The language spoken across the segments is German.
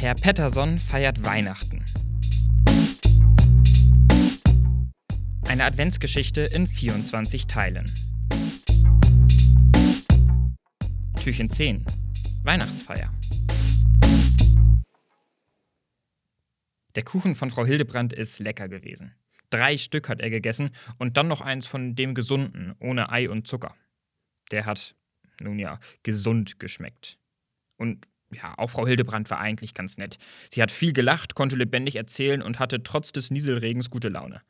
Herr Pettersson feiert Weihnachten. Eine Adventsgeschichte in 24 Teilen. Türchen 10. Weihnachtsfeier. Der Kuchen von Frau Hildebrand ist lecker gewesen. Drei Stück hat er gegessen und dann noch eins von dem gesunden, ohne Ei und Zucker. Der hat, nun ja, gesund geschmeckt. Und ja, auch Frau Hildebrand war eigentlich ganz nett. Sie hat viel gelacht, konnte lebendig erzählen und hatte trotz des Nieselregens gute Laune.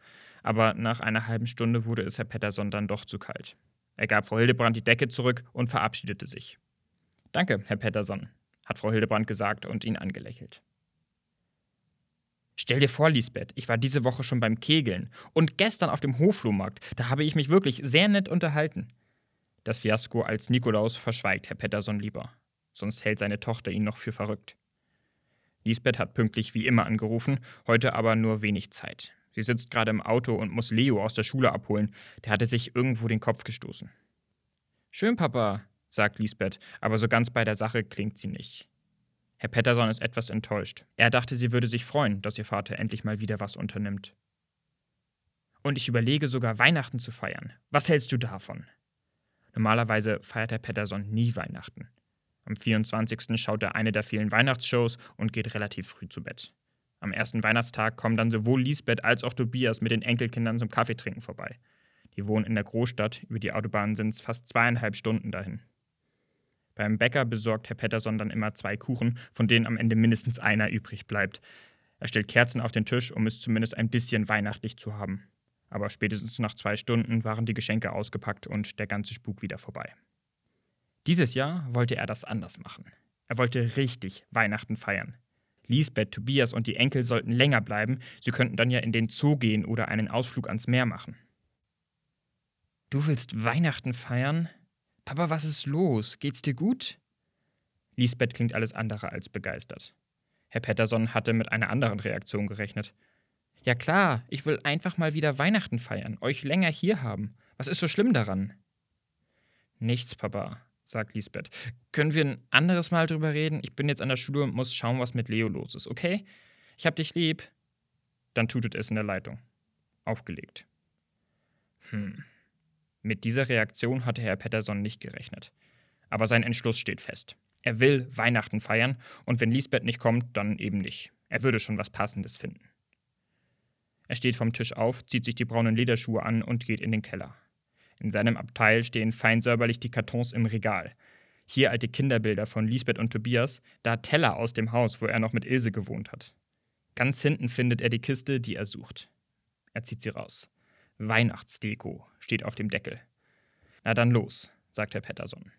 Aber nach einer halben Stunde wurde es Herr Pettersson dann doch zu kalt. Er gab Frau Hildebrand die Decke zurück und verabschiedete sich. Danke, Herr Pettersson, hat Frau Hildebrand gesagt und ihn angelächelt. Stell dir vor, Lisbeth, ich war diese Woche schon beim Kegeln und gestern auf dem Hoflohmarkt. Da habe ich mich wirklich sehr nett unterhalten. Das Fiasko als Nikolaus verschweigt Herr Pettersson lieber sonst hält seine Tochter ihn noch für verrückt. Lisbeth hat pünktlich wie immer angerufen, heute aber nur wenig Zeit. Sie sitzt gerade im Auto und muss Leo aus der Schule abholen. Der hatte sich irgendwo den Kopf gestoßen. Schön, Papa, sagt Lisbeth, aber so ganz bei der Sache klingt sie nicht. Herr Pettersson ist etwas enttäuscht. Er dachte, sie würde sich freuen, dass ihr Vater endlich mal wieder was unternimmt. Und ich überlege sogar, Weihnachten zu feiern. Was hältst du davon? Normalerweise feiert Herr Pettersson nie Weihnachten. Am 24. schaut er eine der vielen Weihnachtsshows und geht relativ früh zu Bett. Am ersten Weihnachtstag kommen dann sowohl Lisbeth als auch Tobias mit den Enkelkindern zum Kaffeetrinken vorbei. Die wohnen in der Großstadt, über die Autobahn sind es fast zweieinhalb Stunden dahin. Beim Bäcker besorgt Herr Pettersson dann immer zwei Kuchen, von denen am Ende mindestens einer übrig bleibt. Er stellt Kerzen auf den Tisch, um es zumindest ein bisschen weihnachtlich zu haben. Aber spätestens nach zwei Stunden waren die Geschenke ausgepackt und der ganze Spuk wieder vorbei. Dieses Jahr wollte er das anders machen. Er wollte richtig Weihnachten feiern. Lisbeth, Tobias und die Enkel sollten länger bleiben, sie könnten dann ja in den Zoo gehen oder einen Ausflug ans Meer machen. Du willst Weihnachten feiern? Papa, was ist los? Geht's dir gut? Lisbeth klingt alles andere als begeistert. Herr Pettersson hatte mit einer anderen Reaktion gerechnet. Ja klar, ich will einfach mal wieder Weihnachten feiern, euch länger hier haben. Was ist so schlimm daran? Nichts, Papa, sagt Lisbeth. Können wir ein anderes Mal drüber reden? Ich bin jetzt an der Schule und muss schauen, was mit Leo los ist, okay? Ich hab dich lieb. Dann tutet es in der Leitung. Aufgelegt. Hm. Mit dieser Reaktion hatte Herr Pettersson nicht gerechnet. Aber sein Entschluss steht fest. Er will Weihnachten feiern und wenn Lisbeth nicht kommt, dann eben nicht. Er würde schon was Passendes finden. Er steht vom Tisch auf, zieht sich die braunen Lederschuhe an und geht in den Keller. In seinem Abteil stehen fein säuberlich die Kartons im Regal. Hier alte Kinderbilder von Lisbeth und Tobias, da Teller aus dem Haus, wo er noch mit Ilse gewohnt hat. Ganz hinten findet er die Kiste, die er sucht. Er zieht sie raus. Weihnachtsdeko steht auf dem Deckel. Na dann los, sagt Herr Pettersson.